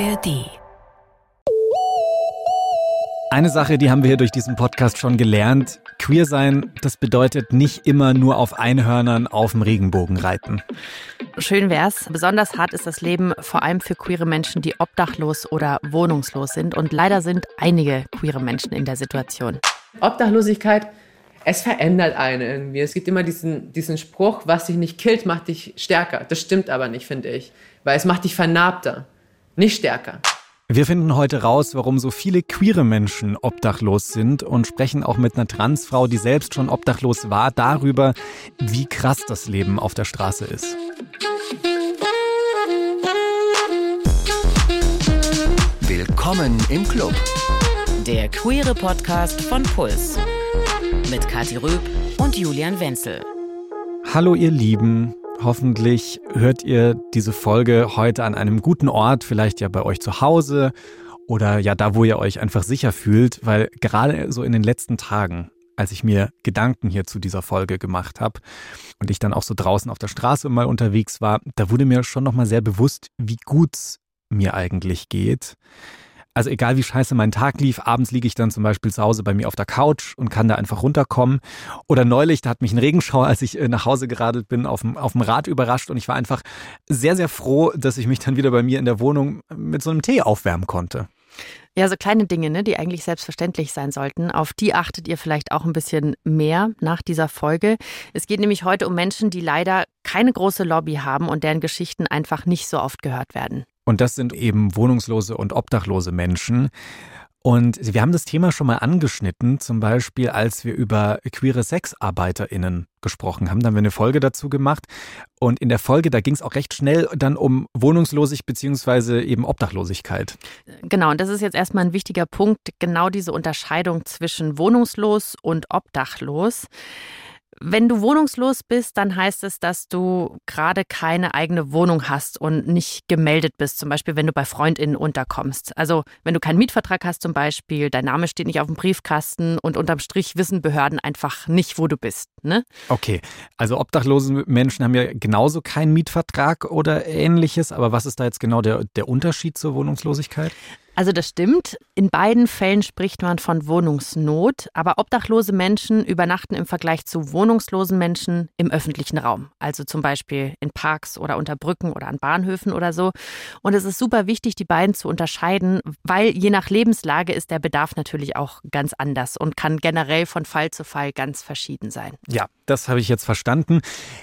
ARD. Eine Sache, die haben wir hier durch diesen Podcast schon gelernt. Queer sein, das bedeutet nicht immer nur auf Einhörnern auf dem Regenbogen reiten. Schön wär's. Besonders hart ist das Leben vor allem für queere Menschen, die obdachlos oder wohnungslos sind. Und leider sind einige queere Menschen in der Situation. Obdachlosigkeit, es verändert einen irgendwie. Es gibt immer diesen, diesen Spruch, was dich nicht killt, macht dich stärker. Das stimmt aber nicht, finde ich. Weil es macht dich vernarbter, nicht stärker. Wir finden heute raus, warum so viele queere Menschen obdachlos sind und sprechen auch mit einer Transfrau, die selbst schon obdachlos war, darüber, wie krass das Leben auf der Straße ist. Willkommen im Club. Der queere Podcast von Puls. Mit Kathi Röb und Julian Wenzel. Hallo ihr Lieben, hoffentlich hört ihr diese Folge heute an einem guten Ort, vielleicht ja bei euch zu Hause oder ja da, wo ihr euch einfach sicher fühlt, weil gerade so in den letzten Tagen, als ich mir Gedanken hier zu dieser Folge gemacht habe und ich dann auch so draußen auf der Straße mal unterwegs war, da wurde mir schon nochmal sehr bewusst, wie gut mir eigentlich geht. Also egal wie scheiße mein Tag lief, abends liege ich dann zum Beispiel zu Hause bei mir auf der Couch und kann da einfach runterkommen. Oder neulich, da hat mich ein Regenschauer, als ich äh, nach Hause geradelt bin, auf dem, auf dem Rad überrascht und ich war einfach sehr, sehr froh, dass ich mich dann wieder bei mir in der Wohnung mit so einem Tee aufwärmen konnte. Ja, so kleine Dinge, ne, die eigentlich selbstverständlich sein sollten. Auf die achtet ihr vielleicht auch ein bisschen mehr nach dieser Folge. Es geht nämlich heute um Menschen, die leider keine große Lobby haben und deren Geschichten einfach nicht so oft gehört werden. Und das sind eben wohnungslose und obdachlose Menschen. Und wir haben das Thema schon mal angeschnitten, zum Beispiel als wir über queere SexarbeiterInnen gesprochen haben. Da haben wir eine Folge dazu gemacht. Und in der Folge, da ging es auch recht schnell dann um Wohnungslosigkeit beziehungsweise eben Obdachlosigkeit. Genau, und das ist jetzt erstmal ein wichtiger Punkt, genau diese Unterscheidung zwischen wohnungslos und obdachlos. Wenn du wohnungslos bist, dann heißt es, dass du gerade keine eigene Wohnung hast und nicht gemeldet bist, zum Beispiel wenn du bei Freundinnen unterkommst. Also wenn du keinen Mietvertrag hast zum Beispiel, dein Name steht nicht auf dem Briefkasten und unterm Strich wissen Behörden einfach nicht, wo du bist. Ne? Okay, also obdachlose Menschen haben ja genauso keinen Mietvertrag oder ähnliches, aber was ist da jetzt genau der, der Unterschied zur Wohnungslosigkeit? Also das stimmt. In beiden Fällen spricht man von Wohnungsnot, aber obdachlose Menschen übernachten im Vergleich zu wohnungslosen Menschen im öffentlichen Raum, also zum Beispiel in Parks oder unter Brücken oder an Bahnhöfen oder so. Und es ist super wichtig, die beiden zu unterscheiden, weil je nach Lebenslage ist der Bedarf natürlich auch ganz anders und kann generell von Fall zu Fall ganz verschieden sein. Ja, das habe ich jetzt verstanden.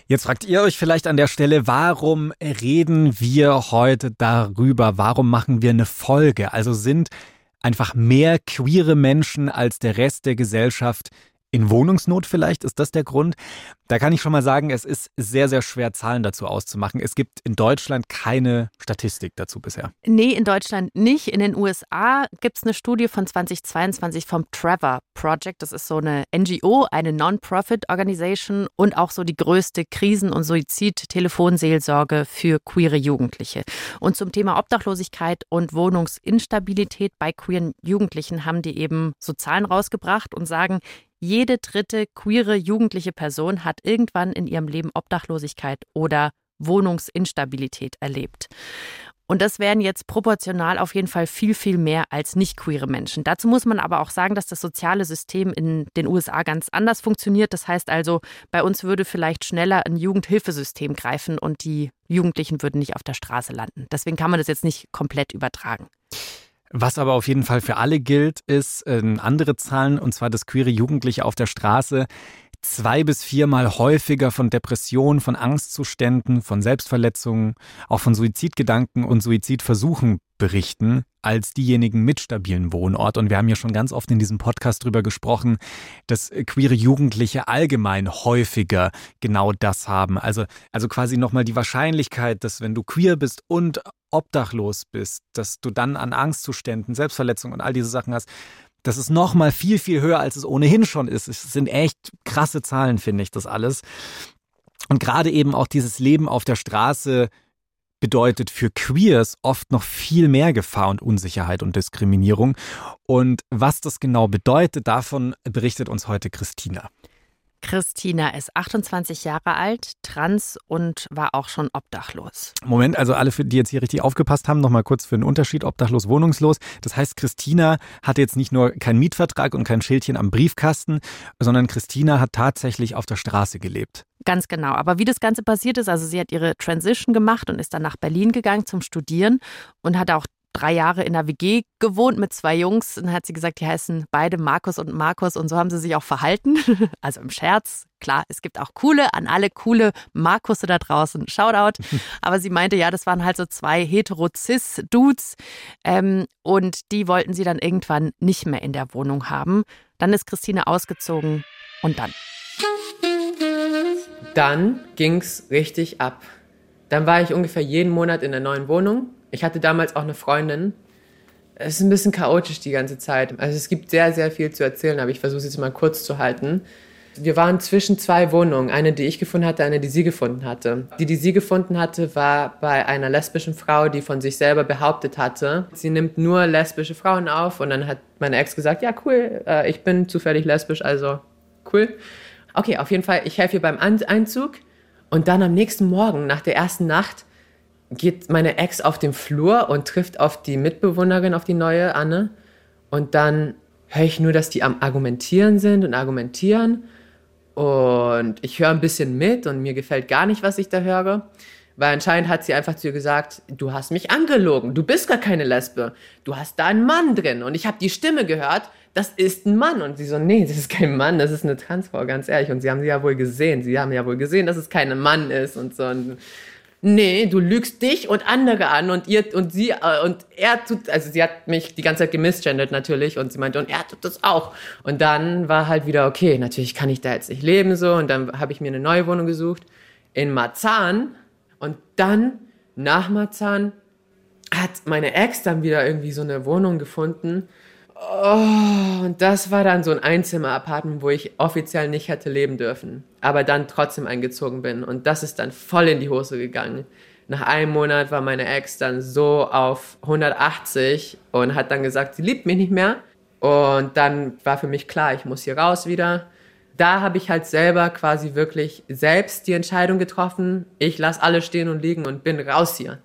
Jetzt fragt ihr euch vielleicht an der Stelle, warum reden wir heute darüber? Warum machen wir eine Folge? Also sind einfach mehr queere Menschen als der Rest der Gesellschaft in Wohnungsnot vielleicht? Ist das der Grund? Da kann ich schon mal sagen, es ist sehr, sehr schwer, Zahlen dazu auszumachen. Es gibt in Deutschland keine Statistik dazu bisher. Nee, in Deutschland nicht. In den USA gibt es eine Studie von 2022 vom Trevor Project. Das ist so eine NGO, eine Non-Profit-Organisation und auch so die größte Krisen- und Suizid-Telefonseelsorge für queere Jugendliche. Und zum Thema Obdachlosigkeit und Wohnungsinstabilität bei queeren Jugendlichen haben die eben so Zahlen rausgebracht und sagen, jede dritte queere jugendliche Person hat irgendwann in ihrem Leben Obdachlosigkeit oder Wohnungsinstabilität erlebt. Und das wären jetzt proportional auf jeden Fall viel, viel mehr als nicht queere Menschen. Dazu muss man aber auch sagen, dass das soziale System in den USA ganz anders funktioniert. Das heißt also, bei uns würde vielleicht schneller ein Jugendhilfesystem greifen und die Jugendlichen würden nicht auf der Straße landen. Deswegen kann man das jetzt nicht komplett übertragen. Was aber auf jeden Fall für alle gilt, ist äh, andere Zahlen, und zwar, dass queere Jugendliche auf der Straße zwei bis viermal häufiger von Depressionen, von Angstzuständen, von Selbstverletzungen, auch von Suizidgedanken und Suizidversuchen berichten als diejenigen mit stabilen Wohnort. Und wir haben ja schon ganz oft in diesem Podcast drüber gesprochen, dass queere Jugendliche allgemein häufiger genau das haben. Also, also quasi nochmal die Wahrscheinlichkeit, dass wenn du queer bist und obdachlos bist, dass du dann an Angstzuständen, Selbstverletzungen und all diese Sachen hast, das ist noch mal viel, viel höher, als es ohnehin schon ist. Es sind echt krasse Zahlen, finde ich, das alles. Und gerade eben auch dieses Leben auf der Straße bedeutet für Queers oft noch viel mehr Gefahr und Unsicherheit und Diskriminierung. Und was das genau bedeutet, davon berichtet uns heute Christina. Christina ist 28 Jahre alt, trans und war auch schon obdachlos. Moment, also alle, die jetzt hier richtig aufgepasst haben, nochmal kurz für den Unterschied obdachlos, wohnungslos. Das heißt, Christina hatte jetzt nicht nur keinen Mietvertrag und kein Schildchen am Briefkasten, sondern Christina hat tatsächlich auf der Straße gelebt. Ganz genau. Aber wie das Ganze passiert ist, also sie hat ihre Transition gemacht und ist dann nach Berlin gegangen zum Studieren und hat auch drei Jahre in der WG gewohnt mit zwei Jungs. Und dann hat sie gesagt, die heißen beide Markus und Markus und so haben sie sich auch verhalten. Also im Scherz. Klar, es gibt auch coole, an alle coole Markusse da draußen. Shoutout. Aber sie meinte, ja, das waren halt so zwei hetero-cis-Dudes. Ähm, und die wollten sie dann irgendwann nicht mehr in der Wohnung haben. Dann ist Christine ausgezogen und dann. Dann ging's richtig ab. Dann war ich ungefähr jeden Monat in der neuen Wohnung ich hatte damals auch eine Freundin. Es ist ein bisschen chaotisch die ganze Zeit. Also es gibt sehr, sehr viel zu erzählen, aber ich versuche es jetzt mal kurz zu halten. Wir waren zwischen zwei Wohnungen, eine, die ich gefunden hatte, eine, die sie gefunden hatte. Die, die sie gefunden hatte, war bei einer lesbischen Frau, die von sich selber behauptet hatte, sie nimmt nur lesbische Frauen auf. Und dann hat meine Ex gesagt, ja cool, äh, ich bin zufällig lesbisch, also cool. Okay, auf jeden Fall, ich helfe ihr beim Einzug. Und dann am nächsten Morgen, nach der ersten Nacht, geht meine Ex auf den Flur und trifft auf die Mitbewohnerin, auf die neue Anne. Und dann höre ich nur, dass die am Argumentieren sind und argumentieren. Und ich höre ein bisschen mit und mir gefällt gar nicht, was ich da höre. Weil anscheinend hat sie einfach zu ihr gesagt, du hast mich angelogen, du bist gar keine Lesbe, du hast da einen Mann drin. Und ich habe die Stimme gehört, das ist ein Mann. Und sie so, nee, das ist kein Mann, das ist eine Transfrau, ganz ehrlich. Und sie haben sie ja wohl gesehen, sie haben ja wohl gesehen, dass es kein Mann ist und so. Und nee, du lügst dich und andere an und ihr und sie äh, und er tut, also sie hat mich die ganze Zeit gemisgendert natürlich und sie meinte und er tut das auch. Und dann war halt wieder okay, natürlich kann ich da jetzt nicht leben so. Und dann habe ich mir eine neue Wohnung gesucht in Marzahn. Und dann nach Marzahn hat meine Ex dann wieder irgendwie so eine Wohnung gefunden Oh, und das war dann so ein Einzimmer-Apartment, wo ich offiziell nicht hätte leben dürfen, aber dann trotzdem eingezogen bin. Und das ist dann voll in die Hose gegangen. Nach einem Monat war meine Ex dann so auf 180 und hat dann gesagt, sie liebt mich nicht mehr. Und dann war für mich klar, ich muss hier raus wieder. Da habe ich halt selber quasi wirklich selbst die Entscheidung getroffen, ich lasse alles stehen und liegen und bin raus hier.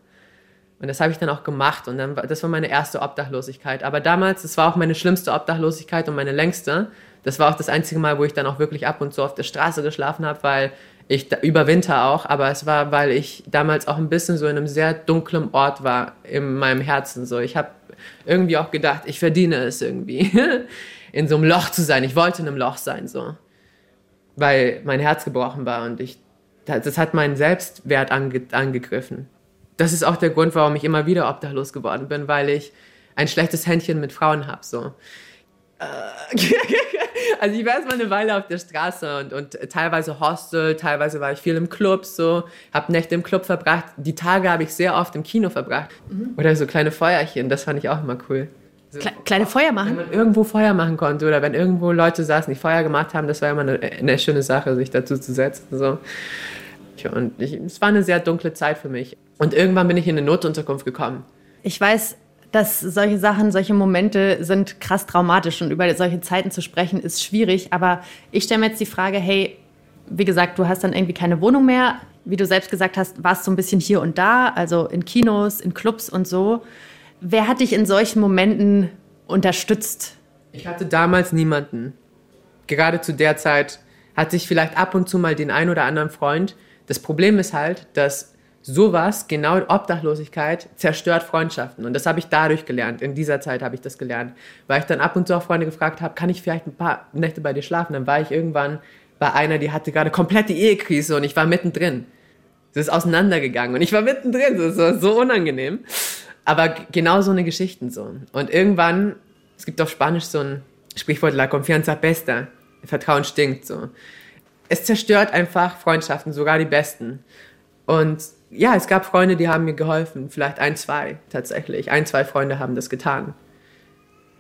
Und das habe ich dann auch gemacht und dann das war meine erste Obdachlosigkeit. Aber damals, das war auch meine schlimmste Obdachlosigkeit und meine längste. Das war auch das einzige Mal, wo ich dann auch wirklich ab und zu auf der Straße geschlafen habe, weil ich über Winter auch, aber es war, weil ich damals auch ein bisschen so in einem sehr dunklen Ort war in meinem Herzen. So, ich habe irgendwie auch gedacht, ich verdiene es irgendwie, in so einem Loch zu sein. Ich wollte in einem Loch sein, so, weil mein Herz gebrochen war und ich, das hat meinen Selbstwert ange, angegriffen das ist auch der Grund, warum ich immer wieder obdachlos geworden bin, weil ich ein schlechtes Händchen mit Frauen habe. So. Äh, also ich war erst mal eine Weile auf der Straße und, und teilweise Hostel, teilweise war ich viel im Club, so, habe Nächte im Club verbracht. Die Tage habe ich sehr oft im Kino verbracht. Mhm. Oder so kleine Feuerchen, das fand ich auch immer cool. So, kleine Feuer machen? Wenn man irgendwo Feuer machen konnte oder wenn irgendwo Leute saßen, die Feuer gemacht haben, das war immer eine, eine schöne Sache, sich dazu zu setzen. So. Und ich, es war eine sehr dunkle Zeit für mich. Und irgendwann bin ich in eine Notunterkunft gekommen. Ich weiß, dass solche Sachen, solche Momente sind krass traumatisch und über solche Zeiten zu sprechen ist schwierig. Aber ich stelle mir jetzt die Frage, hey, wie gesagt, du hast dann irgendwie keine Wohnung mehr. Wie du selbst gesagt hast, warst so ein bisschen hier und da, also in Kinos, in Clubs und so. Wer hat dich in solchen Momenten unterstützt? Ich hatte damals niemanden. Gerade zu der Zeit hatte ich vielleicht ab und zu mal den ein oder anderen Freund. Das Problem ist halt, dass sowas, genau Obdachlosigkeit, zerstört Freundschaften. Und das habe ich dadurch gelernt. In dieser Zeit habe ich das gelernt. Weil ich dann ab und zu auch Freunde gefragt habe, kann ich vielleicht ein paar Nächte bei dir schlafen? Dann war ich irgendwann bei einer, die hatte gerade komplette Ehekrise und ich war mittendrin. Das ist auseinandergegangen und ich war mittendrin. Das war so unangenehm. Aber genau so eine Geschichten so. Und irgendwann, es gibt auf Spanisch so ein Sprichwort, la confianza pesta. Vertrauen stinkt so. Es zerstört einfach Freundschaften, sogar die besten. Und ja, es gab Freunde, die haben mir geholfen. Vielleicht ein, zwei tatsächlich. Ein, zwei Freunde haben das getan.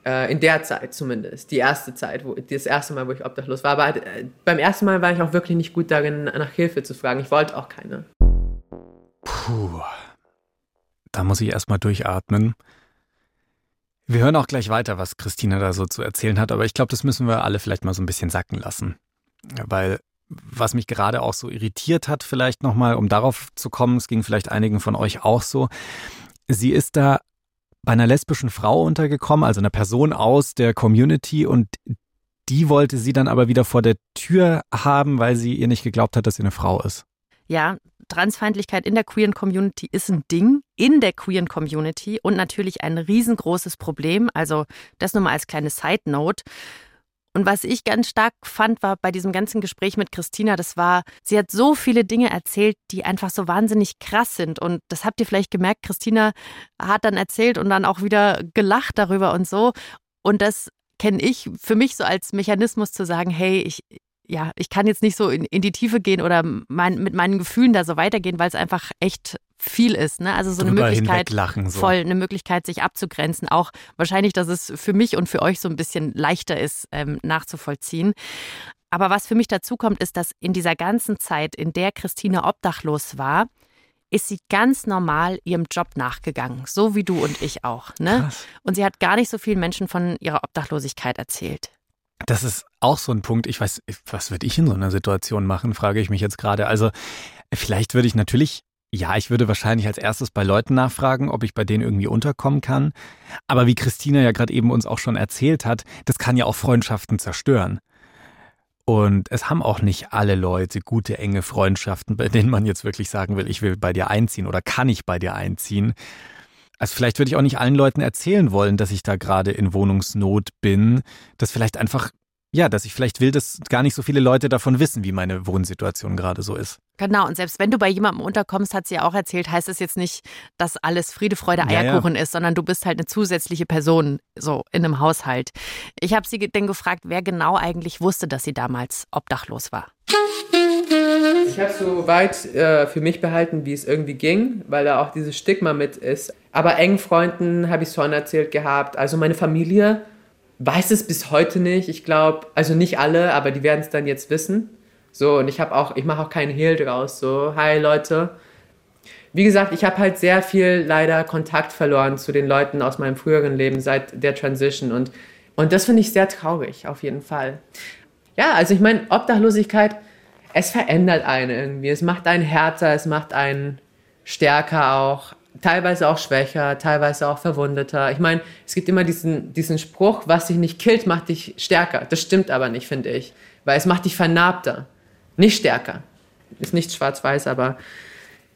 Äh, in der Zeit zumindest. Die erste Zeit, wo, das erste Mal, wo ich obdachlos war. Aber äh, beim ersten Mal war ich auch wirklich nicht gut darin, nach Hilfe zu fragen. Ich wollte auch keine. Puh. Da muss ich erstmal durchatmen. Wir hören auch gleich weiter, was Christina da so zu erzählen hat, aber ich glaube, das müssen wir alle vielleicht mal so ein bisschen sacken lassen. Weil was mich gerade auch so irritiert hat, vielleicht nochmal, um darauf zu kommen, es ging vielleicht einigen von euch auch so. Sie ist da bei einer lesbischen Frau untergekommen, also einer Person aus der Community und die wollte sie dann aber wieder vor der Tür haben, weil sie ihr nicht geglaubt hat, dass sie eine Frau ist. Ja, Transfeindlichkeit in der queeren Community ist ein Ding in der queeren Community und natürlich ein riesengroßes Problem. Also das nur mal als kleine Side Note. Und was ich ganz stark fand, war bei diesem ganzen Gespräch mit Christina, das war, sie hat so viele Dinge erzählt, die einfach so wahnsinnig krass sind. Und das habt ihr vielleicht gemerkt, Christina hat dann erzählt und dann auch wieder gelacht darüber und so. Und das kenne ich für mich so als Mechanismus zu sagen, hey, ich, ja, ich kann jetzt nicht so in, in die Tiefe gehen oder mein, mit meinen Gefühlen da so weitergehen, weil es einfach echt viel ist. Ne? Also so eine Möglichkeit, so. voll eine Möglichkeit, sich abzugrenzen. Auch wahrscheinlich, dass es für mich und für euch so ein bisschen leichter ist, ähm, nachzuvollziehen. Aber was für mich dazu kommt, ist, dass in dieser ganzen Zeit, in der Christine obdachlos war, ist sie ganz normal ihrem Job nachgegangen, so wie du und ich auch. Ne? Und sie hat gar nicht so vielen Menschen von ihrer Obdachlosigkeit erzählt. Das ist auch so ein Punkt. Ich weiß, was würde ich in so einer Situation machen, frage ich mich jetzt gerade. Also vielleicht würde ich natürlich, ja, ich würde wahrscheinlich als erstes bei Leuten nachfragen, ob ich bei denen irgendwie unterkommen kann. Aber wie Christina ja gerade eben uns auch schon erzählt hat, das kann ja auch Freundschaften zerstören. Und es haben auch nicht alle Leute gute, enge Freundschaften, bei denen man jetzt wirklich sagen will, ich will bei dir einziehen oder kann ich bei dir einziehen. Also vielleicht würde ich auch nicht allen Leuten erzählen wollen, dass ich da gerade in Wohnungsnot bin. Das vielleicht einfach, ja, dass ich vielleicht will, dass gar nicht so viele Leute davon wissen, wie meine Wohnsituation gerade so ist. Genau, und selbst wenn du bei jemandem unterkommst, hat sie ja auch erzählt, heißt es jetzt nicht, dass alles Friede, Freude, Eierkuchen ja, ja. ist, sondern du bist halt eine zusätzliche Person so in einem Haushalt. Ich habe sie dann gefragt, wer genau eigentlich wusste, dass sie damals obdachlos war. Ich habe so weit äh, für mich behalten, wie es irgendwie ging, weil da auch dieses Stigma mit ist. Aber engen Freunden habe ich schon erzählt gehabt. Also meine Familie weiß es bis heute nicht. Ich glaube, also nicht alle, aber die werden es dann jetzt wissen. So, und ich habe auch, ich mache auch keinen Hehl draus. So, hi Leute. Wie gesagt, ich habe halt sehr viel leider Kontakt verloren zu den Leuten aus meinem früheren Leben seit der Transition. Und, und das finde ich sehr traurig, auf jeden Fall. Ja, also ich meine, Obdachlosigkeit es verändert einen irgendwie. Es macht einen härter, es macht einen stärker auch, teilweise auch schwächer, teilweise auch verwundeter. Ich meine, es gibt immer diesen, diesen Spruch, was dich nicht killt, macht dich stärker. Das stimmt aber nicht, finde ich, weil es macht dich vernarbter, nicht stärker. Ist nicht schwarz-weiß, aber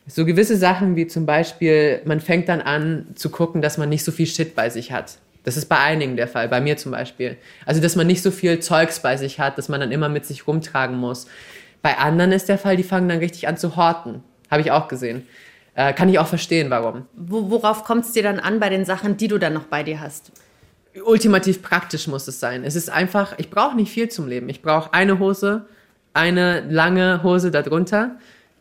so gewisse Sachen wie zum Beispiel, man fängt dann an zu gucken, dass man nicht so viel Shit bei sich hat. Das ist bei einigen der Fall, bei mir zum Beispiel. Also, dass man nicht so viel Zeugs bei sich hat, dass man dann immer mit sich rumtragen muss. Bei anderen ist der Fall, die fangen dann richtig an zu horten. Habe ich auch gesehen. Äh, kann ich auch verstehen, warum. Worauf kommt es dir dann an bei den Sachen, die du dann noch bei dir hast? Ultimativ praktisch muss es sein. Es ist einfach, ich brauche nicht viel zum Leben. Ich brauche eine Hose, eine lange Hose darunter,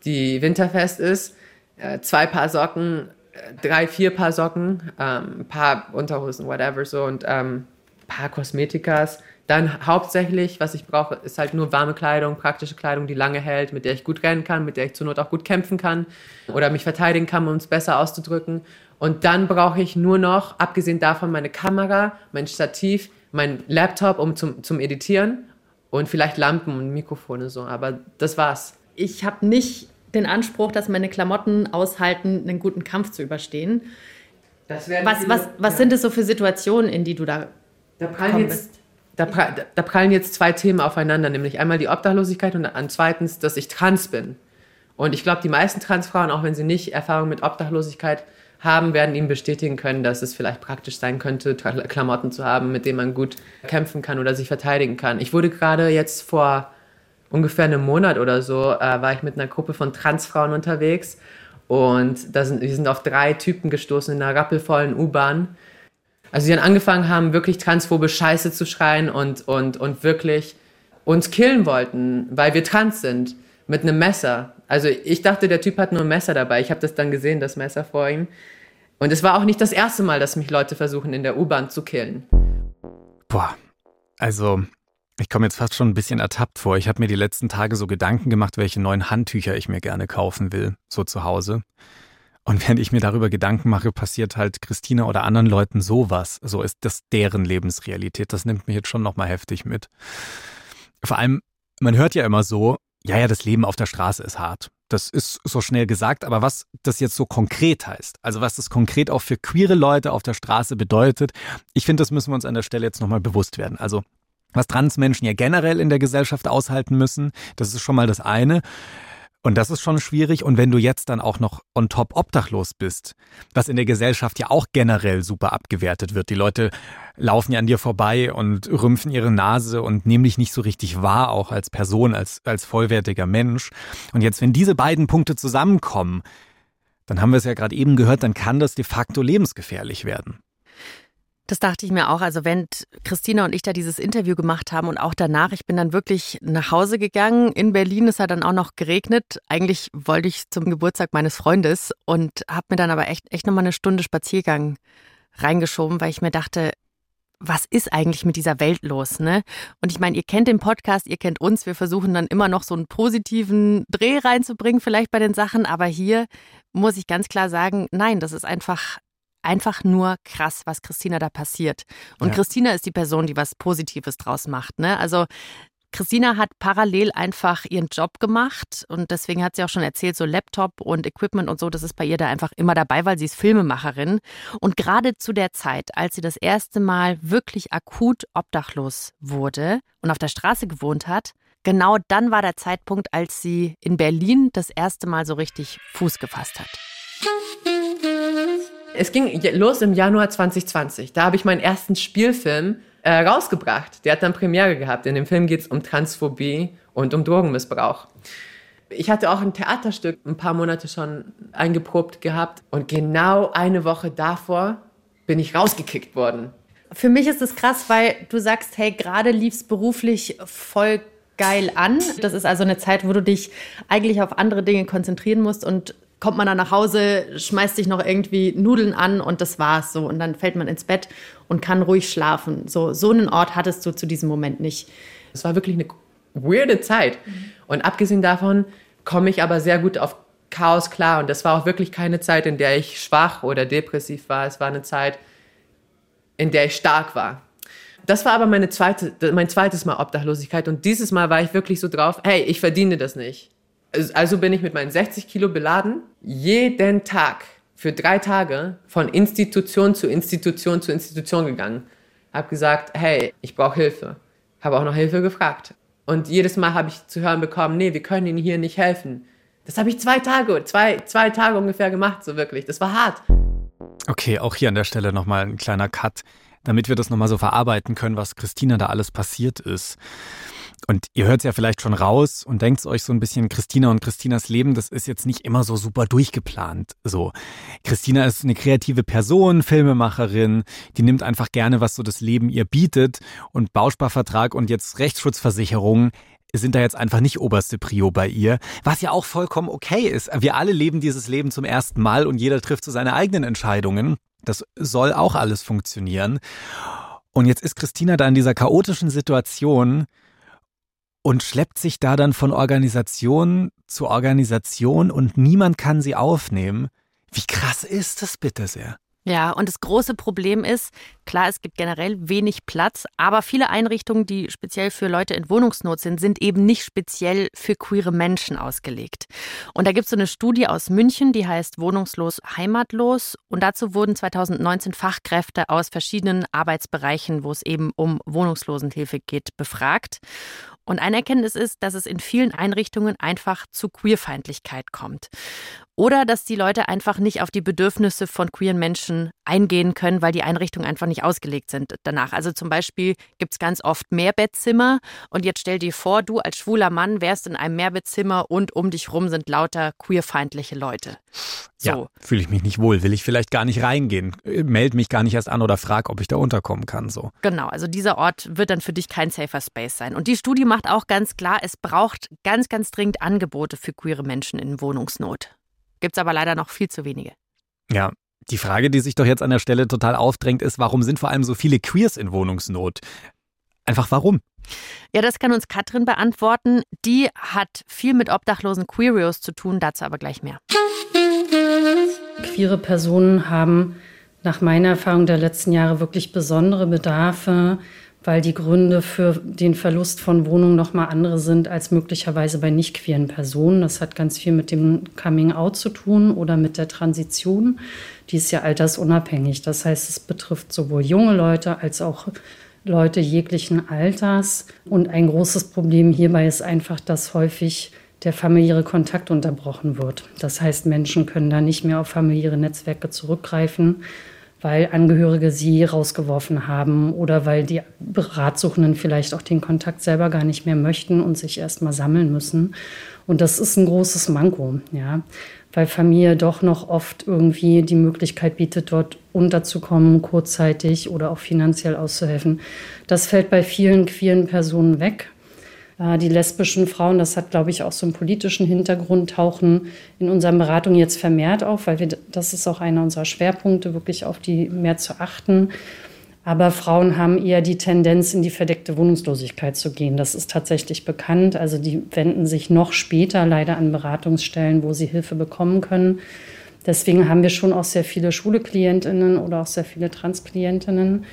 die winterfest ist, äh, zwei Paar Socken, äh, drei, vier Paar Socken, ähm, ein paar Unterhosen, whatever so und ähm, paar Kosmetikas, dann hauptsächlich, was ich brauche, ist halt nur warme Kleidung, praktische Kleidung, die lange hält, mit der ich gut rennen kann, mit der ich zur Not auch gut kämpfen kann oder mich verteidigen kann, um es besser auszudrücken. Und dann brauche ich nur noch, abgesehen davon, meine Kamera, mein Stativ, mein Laptop, um zum, zum Editieren und vielleicht Lampen und Mikrofone so. Aber das war's. Ich habe nicht den Anspruch, dass meine Klamotten aushalten, einen guten Kampf zu überstehen. was, viele, was, was ja. sind es so für Situationen, in die du da, da prallen jetzt, da, da, prallen jetzt zwei Themen aufeinander, nämlich einmal die Obdachlosigkeit und dann zweitens, dass ich trans bin. Und ich glaube, die meisten Transfrauen, auch wenn sie nicht Erfahrung mit Obdachlosigkeit haben, werden ihm bestätigen können, dass es vielleicht praktisch sein könnte, Klamotten zu haben, mit denen man gut kämpfen kann oder sich verteidigen kann. Ich wurde gerade jetzt vor ungefähr einem Monat oder so, äh, war ich mit einer Gruppe von Transfrauen unterwegs und da sind, wir sind auf drei Typen gestoßen in einer rappelvollen U-Bahn also die dann angefangen haben, wirklich transphobe Scheiße zu schreien und, und, und wirklich uns killen wollten, weil wir trans sind, mit einem Messer. Also ich dachte, der Typ hat nur ein Messer dabei. Ich habe das dann gesehen, das Messer vor ihm. Und es war auch nicht das erste Mal, dass mich Leute versuchen, in der U-Bahn zu killen. Boah, also ich komme jetzt fast schon ein bisschen ertappt vor. Ich habe mir die letzten Tage so Gedanken gemacht, welche neuen Handtücher ich mir gerne kaufen will, so zu Hause. Und während ich mir darüber Gedanken mache, passiert halt Christina oder anderen Leuten sowas. So ist das deren Lebensrealität. Das nimmt mich jetzt schon nochmal heftig mit. Vor allem, man hört ja immer so, ja, ja, das Leben auf der Straße ist hart. Das ist so schnell gesagt, aber was das jetzt so konkret heißt, also was das konkret auch für queere Leute auf der Straße bedeutet, ich finde, das müssen wir uns an der Stelle jetzt nochmal bewusst werden. Also was Transmenschen ja generell in der Gesellschaft aushalten müssen, das ist schon mal das eine. Und das ist schon schwierig. Und wenn du jetzt dann auch noch on top obdachlos bist, was in der Gesellschaft ja auch generell super abgewertet wird. Die Leute laufen ja an dir vorbei und rümpfen ihre Nase und nehmen dich nicht so richtig wahr, auch als Person, als, als vollwertiger Mensch. Und jetzt, wenn diese beiden Punkte zusammenkommen, dann haben wir es ja gerade eben gehört, dann kann das de facto lebensgefährlich werden. Das dachte ich mir auch. Also wenn Christina und ich da dieses Interview gemacht haben und auch danach, ich bin dann wirklich nach Hause gegangen. In Berlin es hat dann auch noch geregnet. Eigentlich wollte ich zum Geburtstag meines Freundes und habe mir dann aber echt, echt nochmal eine Stunde Spaziergang reingeschoben, weil ich mir dachte, was ist eigentlich mit dieser Welt los, ne? Und ich meine, ihr kennt den Podcast, ihr kennt uns, wir versuchen dann immer noch so einen positiven Dreh reinzubringen, vielleicht bei den Sachen, aber hier muss ich ganz klar sagen, nein, das ist einfach einfach nur krass, was Christina da passiert. Und ja. Christina ist die Person, die was Positives draus macht. Ne? Also Christina hat parallel einfach ihren Job gemacht und deswegen hat sie auch schon erzählt, so Laptop und Equipment und so, das ist bei ihr da einfach immer dabei, weil sie ist Filmemacherin. Und gerade zu der Zeit, als sie das erste Mal wirklich akut obdachlos wurde und auf der Straße gewohnt hat, genau dann war der Zeitpunkt, als sie in Berlin das erste Mal so richtig Fuß gefasst hat. Es ging los im Januar 2020. Da habe ich meinen ersten Spielfilm äh, rausgebracht. Der hat dann Premiere gehabt. In dem Film geht es um Transphobie und um Drogenmissbrauch. Ich hatte auch ein Theaterstück ein paar Monate schon eingeprobt gehabt und genau eine Woche davor bin ich rausgekickt worden. Für mich ist es krass, weil du sagst, hey, gerade lief es beruflich voll geil an. Das ist also eine Zeit, wo du dich eigentlich auf andere Dinge konzentrieren musst und kommt man dann nach Hause, schmeißt sich noch irgendwie Nudeln an und das war's so. Und dann fällt man ins Bett und kann ruhig schlafen. So, so einen Ort hattest du zu diesem Moment nicht. Es war wirklich eine weirde Zeit. Und abgesehen davon komme ich aber sehr gut auf Chaos klar. Und das war auch wirklich keine Zeit, in der ich schwach oder depressiv war. Es war eine Zeit, in der ich stark war. Das war aber meine zweite, mein zweites Mal Obdachlosigkeit. Und dieses Mal war ich wirklich so drauf, hey, ich verdiene das nicht. Also bin ich mit meinen 60 Kilo beladen, jeden Tag für drei Tage von Institution zu Institution zu Institution gegangen. Hab gesagt, hey, ich brauche Hilfe. Habe auch noch Hilfe gefragt. Und jedes Mal habe ich zu hören bekommen, nee, wir können Ihnen hier nicht helfen. Das habe ich zwei Tage, zwei, zwei Tage ungefähr gemacht, so wirklich. Das war hart. Okay, auch hier an der Stelle nochmal ein kleiner Cut, damit wir das nochmal so verarbeiten können, was Christina da alles passiert ist. Und ihr hört es ja vielleicht schon raus und denkt euch so ein bisschen, Christina und Christinas Leben, das ist jetzt nicht immer so super durchgeplant. So. Christina ist eine kreative Person, Filmemacherin, die nimmt einfach gerne, was so das Leben ihr bietet. Und Bausparvertrag und jetzt Rechtsschutzversicherung sind da jetzt einfach nicht oberste Prio bei ihr, was ja auch vollkommen okay ist. Wir alle leben dieses Leben zum ersten Mal und jeder trifft so seine eigenen Entscheidungen. Das soll auch alles funktionieren. Und jetzt ist Christina da in dieser chaotischen Situation, und schleppt sich da dann von Organisation zu Organisation und niemand kann sie aufnehmen. Wie krass ist das bitte sehr? Ja, und das große Problem ist, klar, es gibt generell wenig Platz, aber viele Einrichtungen, die speziell für Leute in Wohnungsnot sind, sind eben nicht speziell für queere Menschen ausgelegt. Und da gibt es so eine Studie aus München, die heißt Wohnungslos, Heimatlos. Und dazu wurden 2019 Fachkräfte aus verschiedenen Arbeitsbereichen, wo es eben um Wohnungslosenhilfe geht, befragt. Und ein Erkenntnis ist, dass es in vielen Einrichtungen einfach zu Queerfeindlichkeit kommt. Oder dass die Leute einfach nicht auf die Bedürfnisse von queeren Menschen eingehen können, weil die Einrichtungen einfach nicht ausgelegt sind danach. Also zum Beispiel gibt es ganz oft Mehrbettzimmer und jetzt stell dir vor, du als schwuler Mann wärst in einem Mehrbettzimmer und um dich rum sind lauter queerfeindliche Leute. So. Ja, fühle ich mich nicht wohl, will ich vielleicht gar nicht reingehen, melde mich gar nicht erst an oder frag, ob ich da unterkommen kann. So. Genau, also dieser Ort wird dann für dich kein safer Space sein. Und die Studie macht auch ganz klar, es braucht ganz, ganz dringend Angebote für queere Menschen in Wohnungsnot. Gibt es aber leider noch viel zu wenige. Ja, die Frage, die sich doch jetzt an der Stelle total aufdrängt, ist, warum sind vor allem so viele Queers in Wohnungsnot? Einfach warum? Ja, das kann uns Katrin beantworten. Die hat viel mit obdachlosen Queerios zu tun, dazu aber gleich mehr. Queere Personen haben nach meiner Erfahrung der letzten Jahre wirklich besondere Bedarfe weil die Gründe für den Verlust von Wohnungen nochmal andere sind als möglicherweise bei nicht queeren Personen. Das hat ganz viel mit dem Coming Out zu tun oder mit der Transition. Die ist ja altersunabhängig. Das heißt, es betrifft sowohl junge Leute als auch Leute jeglichen Alters. Und ein großes Problem hierbei ist einfach, dass häufig der familiäre Kontakt unterbrochen wird. Das heißt, Menschen können da nicht mehr auf familiäre Netzwerke zurückgreifen, weil Angehörige sie rausgeworfen haben oder weil die Ratsuchenden vielleicht auch den Kontakt selber gar nicht mehr möchten und sich erst mal sammeln müssen. Und das ist ein großes Manko, ja, weil Familie doch noch oft irgendwie die Möglichkeit bietet, dort unterzukommen, kurzzeitig oder auch finanziell auszuhelfen. Das fällt bei vielen queeren Personen weg. Äh, die lesbischen Frauen, das hat, glaube ich, auch so einen politischen Hintergrund, tauchen in unseren Beratungen jetzt vermehrt auf, weil wir, das ist auch einer unserer Schwerpunkte, wirklich auf die mehr zu achten. Aber Frauen haben eher die Tendenz, in die verdeckte Wohnungslosigkeit zu gehen. Das ist tatsächlich bekannt. Also die wenden sich noch später leider an Beratungsstellen, wo sie Hilfe bekommen können. Deswegen haben wir schon auch sehr viele schwule Klientinnen oder auch sehr viele Transklientinnen.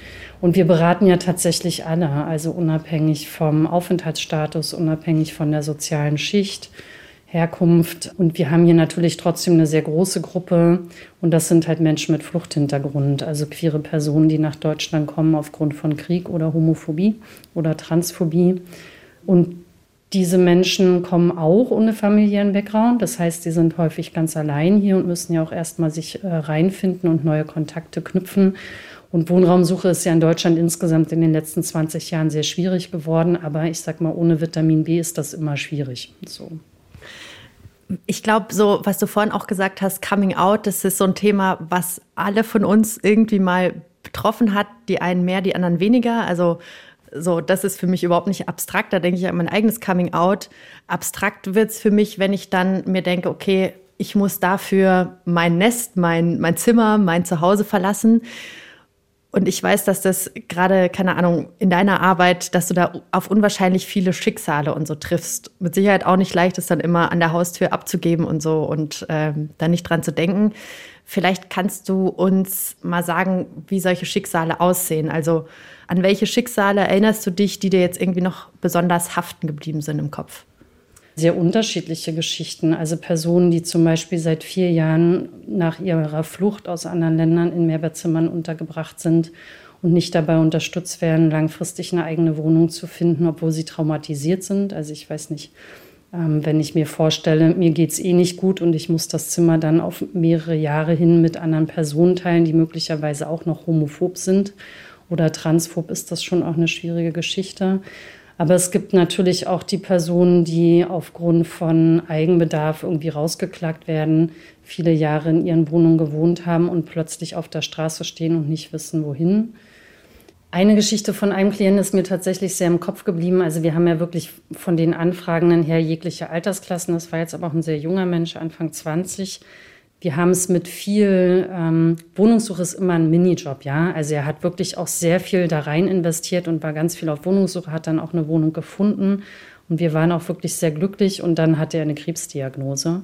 Und wir beraten ja tatsächlich alle, also unabhängig vom Aufenthaltsstatus, unabhängig von der sozialen Schicht, Herkunft. Und wir haben hier natürlich trotzdem eine sehr große Gruppe. Und das sind halt Menschen mit Fluchthintergrund, also queere Personen, die nach Deutschland kommen aufgrund von Krieg oder Homophobie oder Transphobie. Und diese Menschen kommen auch ohne familiären Background. Das heißt, sie sind häufig ganz allein hier und müssen ja auch erstmal sich äh, reinfinden und neue Kontakte knüpfen. Und Wohnraumsuche ist ja in Deutschland insgesamt in den letzten 20 Jahren sehr schwierig geworden. Aber ich sag mal, ohne Vitamin B ist das immer schwierig. So. Ich glaube, so, was du vorhin auch gesagt hast, Coming Out, das ist so ein Thema, was alle von uns irgendwie mal betroffen hat. Die einen mehr, die anderen weniger. Also so, das ist für mich überhaupt nicht abstrakt. Da denke ich an mein eigenes Coming Out. Abstrakt wird es für mich, wenn ich dann mir denke, okay, ich muss dafür mein Nest, mein, mein Zimmer, mein Zuhause verlassen. Und ich weiß, dass das gerade, keine Ahnung, in deiner Arbeit, dass du da auf unwahrscheinlich viele Schicksale und so triffst. Mit Sicherheit auch nicht leicht, es dann immer an der Haustür abzugeben und so und ähm, da nicht dran zu denken. Vielleicht kannst du uns mal sagen, wie solche Schicksale aussehen. Also an welche Schicksale erinnerst du dich, die dir jetzt irgendwie noch besonders haften geblieben sind im Kopf? Sehr unterschiedliche Geschichten. Also Personen, die zum Beispiel seit vier Jahren nach ihrer Flucht aus anderen Ländern in Mehrbettzimmern untergebracht sind und nicht dabei unterstützt werden, langfristig eine eigene Wohnung zu finden, obwohl sie traumatisiert sind. Also ich weiß nicht, wenn ich mir vorstelle, mir geht es eh nicht gut und ich muss das Zimmer dann auf mehrere Jahre hin mit anderen Personen teilen, die möglicherweise auch noch homophob sind oder transphob, ist das schon auch eine schwierige Geschichte. Aber es gibt natürlich auch die Personen, die aufgrund von Eigenbedarf irgendwie rausgeklagt werden, viele Jahre in ihren Wohnungen gewohnt haben und plötzlich auf der Straße stehen und nicht wissen, wohin. Eine Geschichte von einem Klienten ist mir tatsächlich sehr im Kopf geblieben. Also wir haben ja wirklich von den Anfragenden her jegliche Altersklassen. Das war jetzt aber auch ein sehr junger Mensch, Anfang 20. Wir haben es mit viel, ähm, Wohnungssuche ist immer ein Minijob, ja. Also er hat wirklich auch sehr viel da rein investiert und war ganz viel auf Wohnungssuche, hat dann auch eine Wohnung gefunden. Und wir waren auch wirklich sehr glücklich und dann hatte er eine Krebsdiagnose.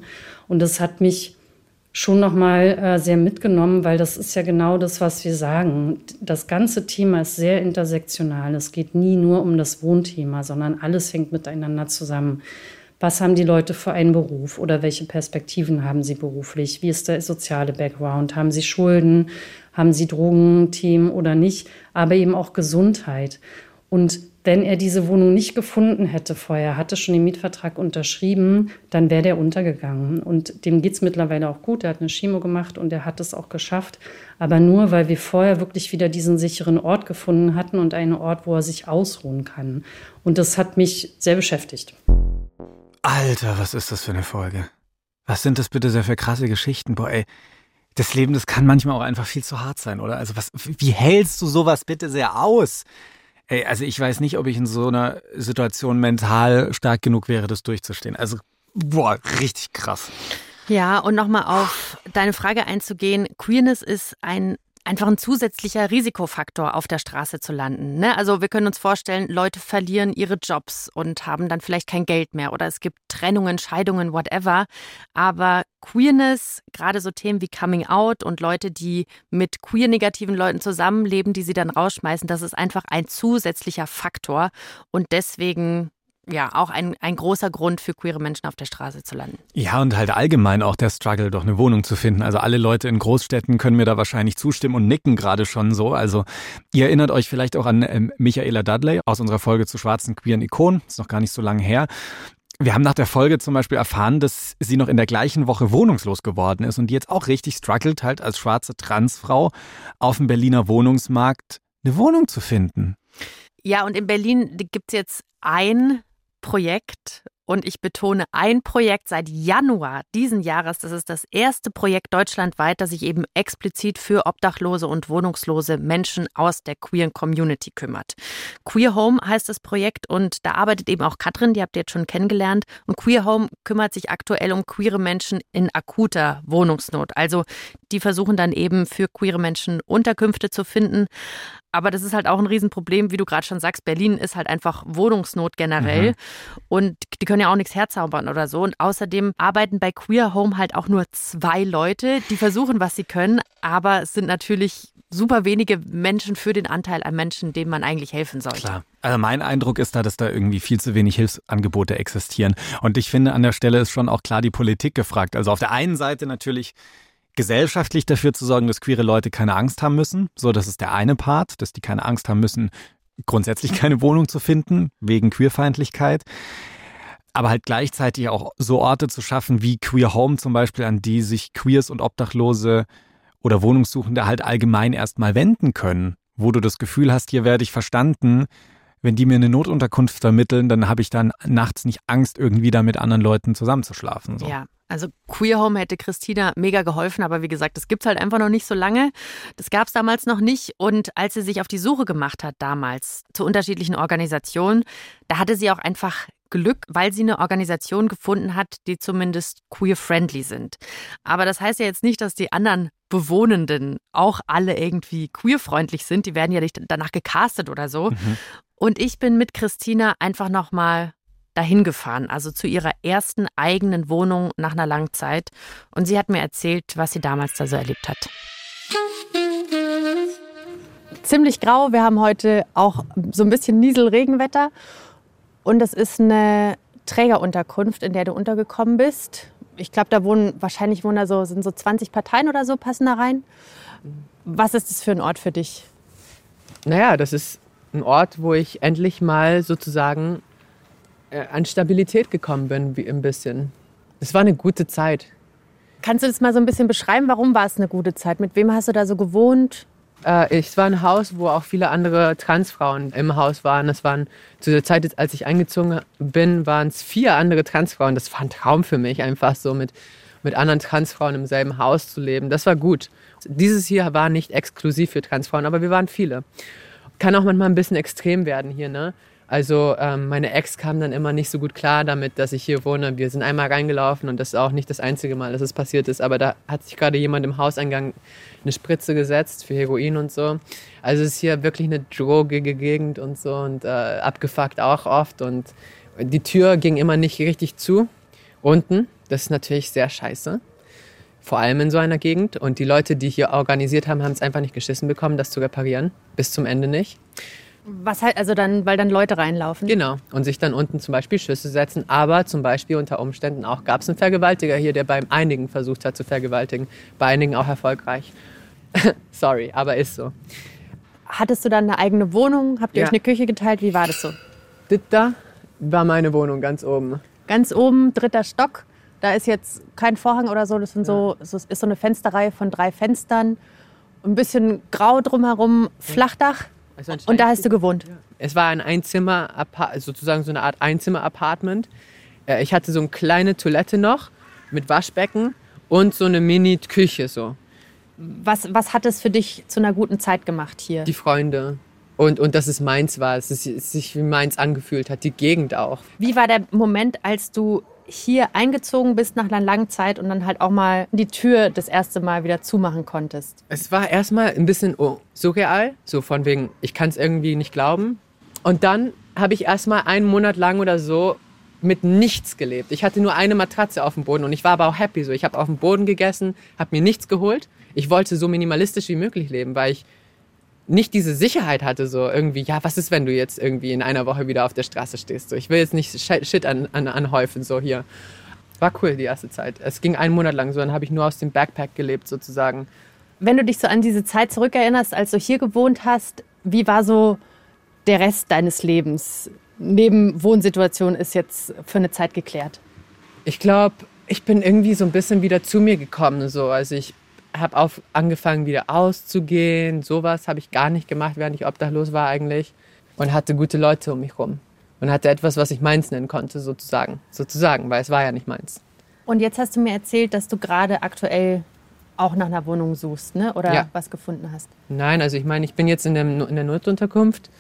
Und das hat mich schon nochmal äh, sehr mitgenommen, weil das ist ja genau das, was wir sagen. Das ganze Thema ist sehr intersektional. Es geht nie nur um das Wohnthema, sondern alles hängt miteinander zusammen. Was haben die Leute für einen Beruf oder welche Perspektiven haben sie beruflich? Wie ist der soziale Background? Haben sie Schulden? Haben sie Drogenthemen oder nicht? Aber eben auch Gesundheit. Und wenn er diese Wohnung nicht gefunden hätte vorher, hatte schon den Mietvertrag unterschrieben, dann wäre der untergegangen. Und dem geht es mittlerweile auch gut. Er hat eine Chemo gemacht und er hat es auch geschafft. Aber nur, weil wir vorher wirklich wieder diesen sicheren Ort gefunden hatten und einen Ort, wo er sich ausruhen kann. Und das hat mich sehr beschäftigt. Alter, was ist das für eine Folge? Was sind das bitte sehr für krasse Geschichten? Boah, ey. Das Leben, das kann manchmal auch einfach viel zu hart sein, oder? Also was, wie hältst du sowas bitte sehr aus? Ey, also ich weiß nicht, ob ich in so einer Situation mental stark genug wäre, das durchzustehen. Also, boah, richtig krass. Ja, und nochmal auf deine Frage einzugehen. Queerness ist ein einfach ein zusätzlicher Risikofaktor, auf der Straße zu landen. Ne? Also wir können uns vorstellen, Leute verlieren ihre Jobs und haben dann vielleicht kein Geld mehr oder es gibt Trennungen, Scheidungen, whatever. Aber Queerness, gerade so Themen wie Coming Out und Leute, die mit queer-negativen Leuten zusammenleben, die sie dann rausschmeißen, das ist einfach ein zusätzlicher Faktor. Und deswegen ja auch ein, ein großer Grund für queere Menschen auf der Straße zu landen. Ja, und halt allgemein auch der Struggle, doch eine Wohnung zu finden. Also alle Leute in Großstädten können mir da wahrscheinlich zustimmen und nicken gerade schon so. Also ihr erinnert euch vielleicht auch an ähm, Michaela Dudley aus unserer Folge zu schwarzen queeren Ikonen. Ist noch gar nicht so lange her. Wir haben nach der Folge zum Beispiel erfahren, dass sie noch in der gleichen Woche wohnungslos geworden ist und die jetzt auch richtig struggelt, halt als schwarze Transfrau auf dem Berliner Wohnungsmarkt eine Wohnung zu finden. Ja, und in Berlin gibt es jetzt ein Projekt und ich betone ein Projekt seit Januar diesen Jahres. Das ist das erste Projekt deutschlandweit, das sich eben explizit für obdachlose und wohnungslose Menschen aus der queeren Community kümmert. Queer Home heißt das Projekt und da arbeitet eben auch Katrin, die habt ihr jetzt schon kennengelernt. Und Queer Home kümmert sich aktuell um queere Menschen in akuter Wohnungsnot. Also die versuchen dann eben für queere Menschen Unterkünfte zu finden. Aber das ist halt auch ein Riesenproblem, wie du gerade schon sagst. Berlin ist halt einfach Wohnungsnot generell. Mhm. Und die können ja auch nichts herzaubern oder so. Und außerdem arbeiten bei Queer Home halt auch nur zwei Leute, die versuchen, was sie können. Aber es sind natürlich super wenige Menschen für den Anteil an Menschen, denen man eigentlich helfen sollte. Klar. Also mein Eindruck ist da, dass da irgendwie viel zu wenig Hilfsangebote existieren. Und ich finde, an der Stelle ist schon auch klar die Politik gefragt. Also auf der einen Seite natürlich gesellschaftlich dafür zu sorgen, dass queere Leute keine Angst haben müssen. So, das ist der eine Part, dass die keine Angst haben müssen, grundsätzlich keine Wohnung zu finden, wegen Queerfeindlichkeit. Aber halt gleichzeitig auch so Orte zu schaffen wie Queer Home zum Beispiel, an die sich Queers und Obdachlose oder Wohnungssuchende halt allgemein erstmal wenden können, wo du das Gefühl hast, hier werde ich verstanden. Wenn die mir eine Notunterkunft vermitteln, dann habe ich dann nachts nicht Angst, irgendwie da mit anderen Leuten zusammenzuschlafen. So. Ja, also Queer Home hätte Christina mega geholfen, aber wie gesagt, das gibt es halt einfach noch nicht so lange. Das gab es damals noch nicht. Und als sie sich auf die Suche gemacht hat damals zu unterschiedlichen Organisationen, da hatte sie auch einfach Glück, weil sie eine Organisation gefunden hat, die zumindest queer-friendly sind. Aber das heißt ja jetzt nicht, dass die anderen Bewohnenden auch alle irgendwie queer-freundlich sind. Die werden ja nicht danach gecastet oder so. Mhm. Und ich bin mit Christina einfach nochmal dahin gefahren, also zu ihrer ersten eigenen Wohnung nach einer langen Zeit. Und sie hat mir erzählt, was sie damals da so erlebt hat. Ziemlich grau. Wir haben heute auch so ein bisschen Nieselregenwetter. Und es ist eine Trägerunterkunft, in der du untergekommen bist. Ich glaube, da wohnen wahrscheinlich wohnen da so, sind so 20 Parteien oder so, passen da rein. Was ist das für ein Ort für dich? Naja, das ist ein Ort, wo ich endlich mal sozusagen äh, an Stabilität gekommen bin, wie ein bisschen. Es war eine gute Zeit. Kannst du das mal so ein bisschen beschreiben? Warum war es eine gute Zeit? Mit wem hast du da so gewohnt? Äh, es war ein Haus, wo auch viele andere Transfrauen im Haus waren. Das waren zu der Zeit, als ich eingezogen bin, waren es vier andere Transfrauen. Das war ein Traum für mich, einfach so mit, mit anderen Transfrauen im selben Haus zu leben. Das war gut. Dieses hier war nicht exklusiv für Transfrauen, aber wir waren viele. Kann auch manchmal ein bisschen extrem werden hier, ne? Also ähm, meine Ex kam dann immer nicht so gut klar damit, dass ich hier wohne. Wir sind einmal reingelaufen und das ist auch nicht das einzige Mal, dass es passiert ist. Aber da hat sich gerade jemand im Hauseingang eine Spritze gesetzt für Heroin und so. Also es ist hier wirklich eine drogige Gegend und so und äh, abgefuckt auch oft. Und die Tür ging immer nicht richtig zu unten. Das ist natürlich sehr scheiße. Vor allem in so einer Gegend. Und die Leute, die hier organisiert haben, haben es einfach nicht geschissen bekommen, das zu reparieren. Bis zum Ende nicht. Was halt, also dann, weil dann Leute reinlaufen? Genau. Und sich dann unten zum Beispiel Schüsse setzen. Aber zum Beispiel unter Umständen auch gab es einen Vergewaltiger hier, der bei einigen versucht hat zu vergewaltigen. Bei einigen auch erfolgreich. Sorry, aber ist so. Hattest du dann eine eigene Wohnung? Habt ihr ja. euch eine Küche geteilt? Wie war das so? Das da war meine Wohnung ganz oben. Ganz oben, dritter Stock. Da ist jetzt kein Vorhang oder so. Das sind so, so ist so eine Fensterreihe von drei Fenstern. Ein bisschen grau drumherum, Flachdach. Und da hast du gewohnt? Es war ein Einzimmer, sozusagen so eine Art Einzimmer-Apartment. Äh, ich hatte so eine kleine Toilette noch mit Waschbecken und so eine Mini-Küche so. Was, was hat es für dich zu einer guten Zeit gemacht hier? Die Freunde. Und, und dass es meins war, dass es sich wie meins angefühlt hat, die Gegend auch. Wie war der Moment, als du hier eingezogen bist nach einer langen Zeit und dann halt auch mal die Tür das erste Mal wieder zumachen konntest? Es war erstmal ein bisschen surreal, so von wegen, ich kann es irgendwie nicht glauben. Und dann habe ich erstmal einen Monat lang oder so mit nichts gelebt. Ich hatte nur eine Matratze auf dem Boden und ich war aber auch happy so. Ich habe auf dem Boden gegessen, habe mir nichts geholt. Ich wollte so minimalistisch wie möglich leben, weil ich nicht diese Sicherheit hatte, so irgendwie, ja, was ist, wenn du jetzt irgendwie in einer Woche wieder auf der Straße stehst? So, ich will jetzt nicht Shit an, an, anhäufen, so hier. War cool die erste Zeit. Es ging einen Monat lang so, dann habe ich nur aus dem Backpack gelebt sozusagen. Wenn du dich so an diese Zeit zurückerinnerst, als du hier gewohnt hast, wie war so der Rest deines Lebens? Neben Wohnsituation ist jetzt für eine Zeit geklärt. Ich glaube, ich bin irgendwie so ein bisschen wieder zu mir gekommen. So. Also ich habe angefangen, wieder auszugehen. Sowas habe ich gar nicht gemacht, während ich obdachlos war eigentlich. Und hatte gute Leute um mich rum. Und hatte etwas, was ich meins nennen konnte, sozusagen. Sozusagen, weil es war ja nicht meins. Und jetzt hast du mir erzählt, dass du gerade aktuell auch nach einer Wohnung suchst, ne? oder ja. was gefunden hast. Nein, also ich meine, ich bin jetzt in der, in der Notunterkunft.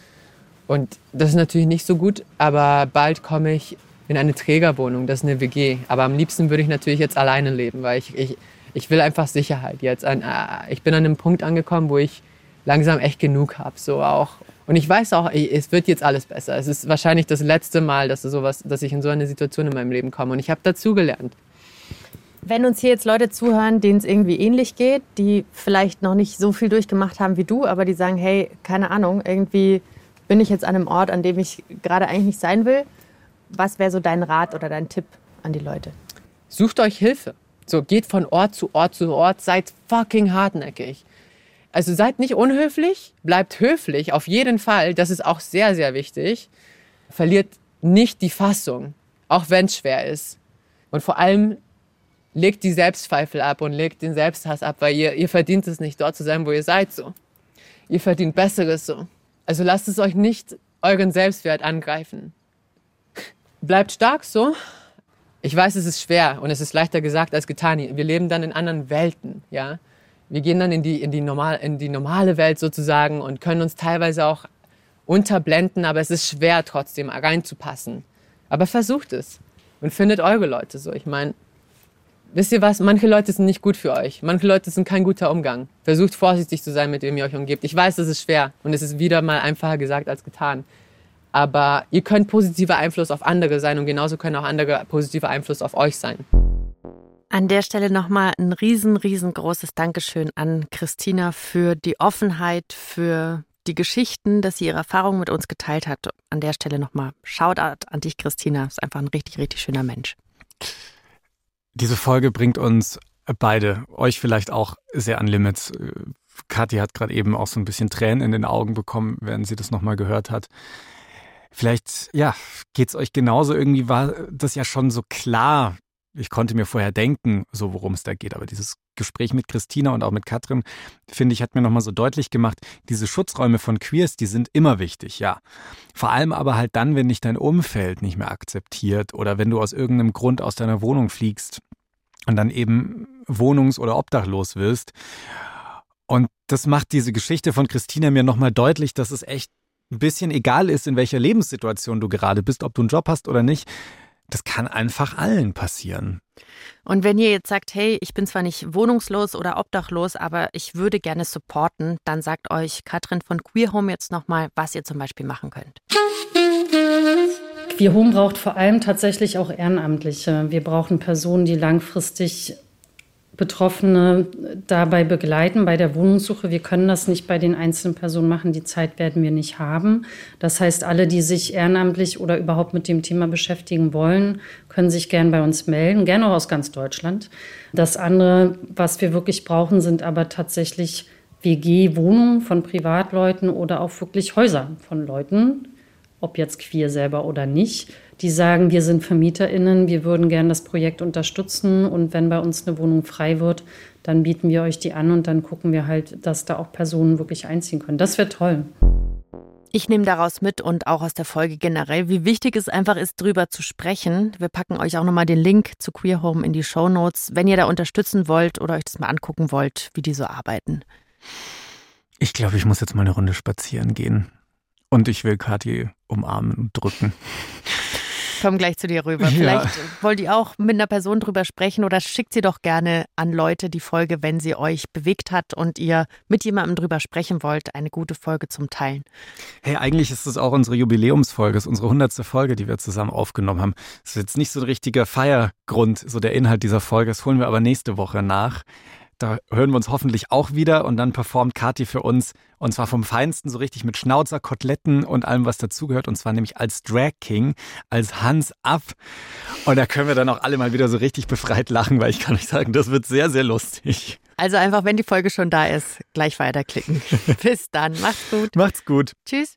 Und das ist natürlich nicht so gut, aber bald komme ich in eine Trägerwohnung, das ist eine WG. Aber am liebsten würde ich natürlich jetzt alleine leben, weil ich, ich, ich will einfach Sicherheit jetzt. Äh, ich bin an einem Punkt angekommen, wo ich langsam echt genug habe, so auch. Und ich weiß auch, es wird jetzt alles besser. Es ist wahrscheinlich das letzte Mal, dass, sowas, dass ich in so eine Situation in meinem Leben komme. Und ich habe dazugelernt. Wenn uns hier jetzt Leute zuhören, denen es irgendwie ähnlich geht, die vielleicht noch nicht so viel durchgemacht haben wie du, aber die sagen, hey, keine Ahnung, irgendwie bin ich jetzt an einem Ort, an dem ich gerade eigentlich nicht sein will. Was wäre so dein Rat oder dein Tipp an die Leute? Sucht euch Hilfe. So, geht von Ort zu Ort zu Ort, seid fucking hartnäckig. Also seid nicht unhöflich, bleibt höflich, auf jeden Fall. Das ist auch sehr, sehr wichtig. Verliert nicht die Fassung, auch wenn es schwer ist. Und vor allem legt die Selbstzweifel ab und legt den Selbsthass ab, weil ihr, ihr verdient es nicht, dort zu sein, wo ihr seid. So. Ihr verdient Besseres so. Also lasst es euch nicht euren Selbstwert angreifen. Bleibt stark so ich weiß, es ist schwer und es ist leichter gesagt als getan. Wir leben dann in anderen Welten, ja. Wir gehen dann in die, in die, normal, in die normale Welt sozusagen und können uns teilweise auch unterblenden, aber es ist schwer trotzdem reinzupassen. Aber versucht es und findet eure Leute so. Ich meine, wisst ihr was? Manche Leute sind nicht gut für euch. Manche Leute sind kein guter Umgang. Versucht vorsichtig zu sein, mit wem ihr euch umgebt. Ich weiß, es ist schwer und es ist wieder mal einfacher gesagt als getan. Aber ihr könnt positiver Einfluss auf andere sein und genauso können auch andere positiver Einfluss auf euch sein. An der Stelle nochmal ein riesen, riesengroßes Dankeschön an Christina für die Offenheit, für die Geschichten, dass sie ihre Erfahrungen mit uns geteilt hat. An der Stelle nochmal Shoutout an dich, Christina. Ist einfach ein richtig, richtig schöner Mensch. Diese Folge bringt uns beide, euch vielleicht auch sehr an Limits. Kathi hat gerade eben auch so ein bisschen Tränen in den Augen bekommen, während sie das nochmal gehört hat. Vielleicht, ja, geht's euch genauso. Irgendwie war das ja schon so klar. Ich konnte mir vorher denken, so worum es da geht. Aber dieses Gespräch mit Christina und auch mit Katrin, finde ich, hat mir nochmal so deutlich gemacht, diese Schutzräume von Queers, die sind immer wichtig, ja. Vor allem aber halt dann, wenn dich dein Umfeld nicht mehr akzeptiert oder wenn du aus irgendeinem Grund aus deiner Wohnung fliegst und dann eben wohnungs- oder obdachlos wirst. Und das macht diese Geschichte von Christina mir nochmal deutlich, dass es echt ein bisschen egal ist, in welcher Lebenssituation du gerade bist, ob du einen Job hast oder nicht. Das kann einfach allen passieren. Und wenn ihr jetzt sagt, hey, ich bin zwar nicht wohnungslos oder obdachlos, aber ich würde gerne supporten, dann sagt euch Katrin von Queer Home jetzt nochmal, was ihr zum Beispiel machen könnt. Queer Home braucht vor allem tatsächlich auch Ehrenamtliche. Wir brauchen Personen, die langfristig Betroffene dabei begleiten bei der Wohnungssuche. Wir können das nicht bei den einzelnen Personen machen. Die Zeit werden wir nicht haben. Das heißt, alle, die sich ehrenamtlich oder überhaupt mit dem Thema beschäftigen wollen, können sich gern bei uns melden, gerne auch aus ganz Deutschland. Das andere, was wir wirklich brauchen, sind aber tatsächlich WG-Wohnungen von Privatleuten oder auch wirklich Häuser von Leuten, ob jetzt queer selber oder nicht, die sagen, wir sind VermieterInnen, wir würden gerne das Projekt unterstützen und wenn bei uns eine Wohnung frei wird, dann bieten wir euch die an und dann gucken wir halt, dass da auch Personen wirklich einziehen können. Das wäre toll. Ich nehme daraus mit und auch aus der Folge generell, wie wichtig es einfach ist, drüber zu sprechen. Wir packen euch auch nochmal den Link zu Queer Home in die Show Notes, wenn ihr da unterstützen wollt oder euch das mal angucken wollt, wie die so arbeiten. Ich glaube, ich muss jetzt mal eine Runde spazieren gehen. Und ich will Kathi umarmen und drücken. komme gleich zu dir rüber. Vielleicht ja. wollt ihr auch mit einer Person drüber sprechen oder schickt sie doch gerne an Leute die Folge, wenn sie euch bewegt hat und ihr mit jemandem drüber sprechen wollt. Eine gute Folge zum Teilen. Hey, eigentlich ist es auch unsere Jubiläumsfolge, es ist unsere hundertste Folge, die wir zusammen aufgenommen haben. Es ist jetzt nicht so ein richtiger Feiergrund, so der Inhalt dieser Folge. Das holen wir aber nächste Woche nach. Da hören wir uns hoffentlich auch wieder und dann performt Kathi für uns und zwar vom Feinsten, so richtig mit Schnauzer, Koteletten und allem, was dazugehört und zwar nämlich als Drag King, als Hans Ab. Und da können wir dann auch alle mal wieder so richtig befreit lachen, weil ich kann euch sagen, das wird sehr, sehr lustig. Also einfach, wenn die Folge schon da ist, gleich weiterklicken. Bis dann. Macht's gut. Macht's gut. Tschüss.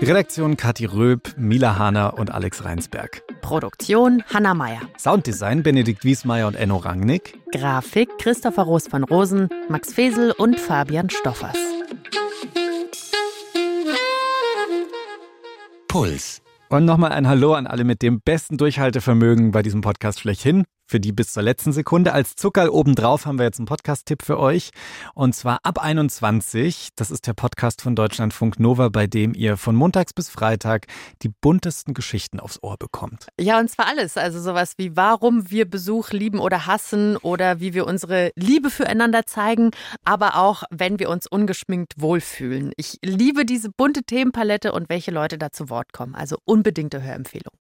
Redaktion Kathi Röb, Mila Hahner und Alex Reinsberg. Produktion Hanna Meyer. Sounddesign Benedikt Wiesmeier und Enno Rangnick. Grafik Christopher Roos von Rosen, Max Fesel und Fabian Stoffers. Puls. Und nochmal ein Hallo an alle mit dem besten Durchhaltevermögen bei diesem Podcast schlechthin für die bis zur letzten Sekunde. Als Zuckerl obendrauf haben wir jetzt einen Podcast-Tipp für euch. Und zwar ab 21. Das ist der Podcast von Deutschlandfunk Nova, bei dem ihr von montags bis Freitag die buntesten Geschichten aufs Ohr bekommt. Ja, und zwar alles. Also sowas wie, warum wir Besuch lieben oder hassen oder wie wir unsere Liebe füreinander zeigen, aber auch, wenn wir uns ungeschminkt wohlfühlen. Ich liebe diese bunte Themenpalette und welche Leute da zu Wort kommen. Also unbedingte Hörempfehlung.